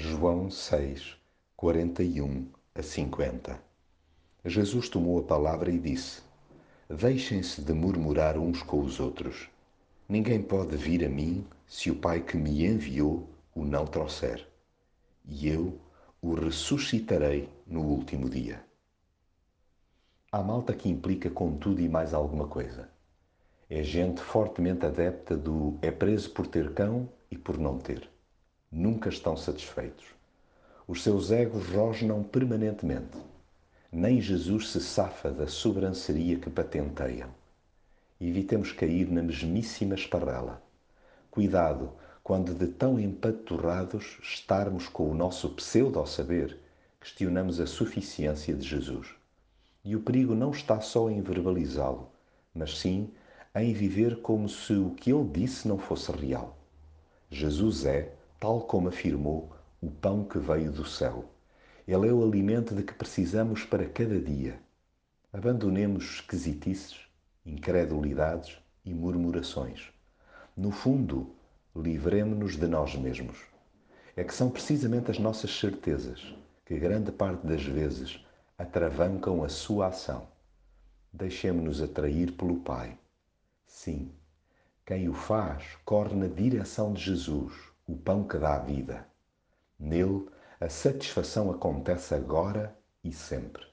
João 6, 41 a 50 Jesus tomou a palavra e disse: Deixem-se de murmurar uns com os outros. Ninguém pode vir a mim se o Pai que me enviou o não trouxer. E eu o ressuscitarei no último dia. Há malta que implica com tudo e mais alguma coisa. É gente fortemente adepta do é preso por ter cão e por não ter nunca estão satisfeitos. Os seus egos rosnam permanentemente. Nem Jesus se safa da sobranceria que patenteiam. Evitemos cair na mesmíssima esparrela. Cuidado quando de tão empaturrados estarmos com o nosso pseudo-saber, questionamos a suficiência de Jesus. E o perigo não está só em verbalizá-lo, mas sim em viver como se o que ele disse não fosse real. Jesus é, tal como afirmou, o pão que veio do céu. Ele é o alimento de que precisamos para cada dia. Abandonemos esquisitices, incredulidades e murmurações. No fundo, livremo-nos de nós mesmos. É que são precisamente as nossas certezas que, grande parte das vezes, atravancam a sua ação. Deixemos-nos atrair pelo Pai. Sim, quem o faz corre na direção de Jesus, o pão que dá vida. Nele, a satisfação acontece agora e sempre.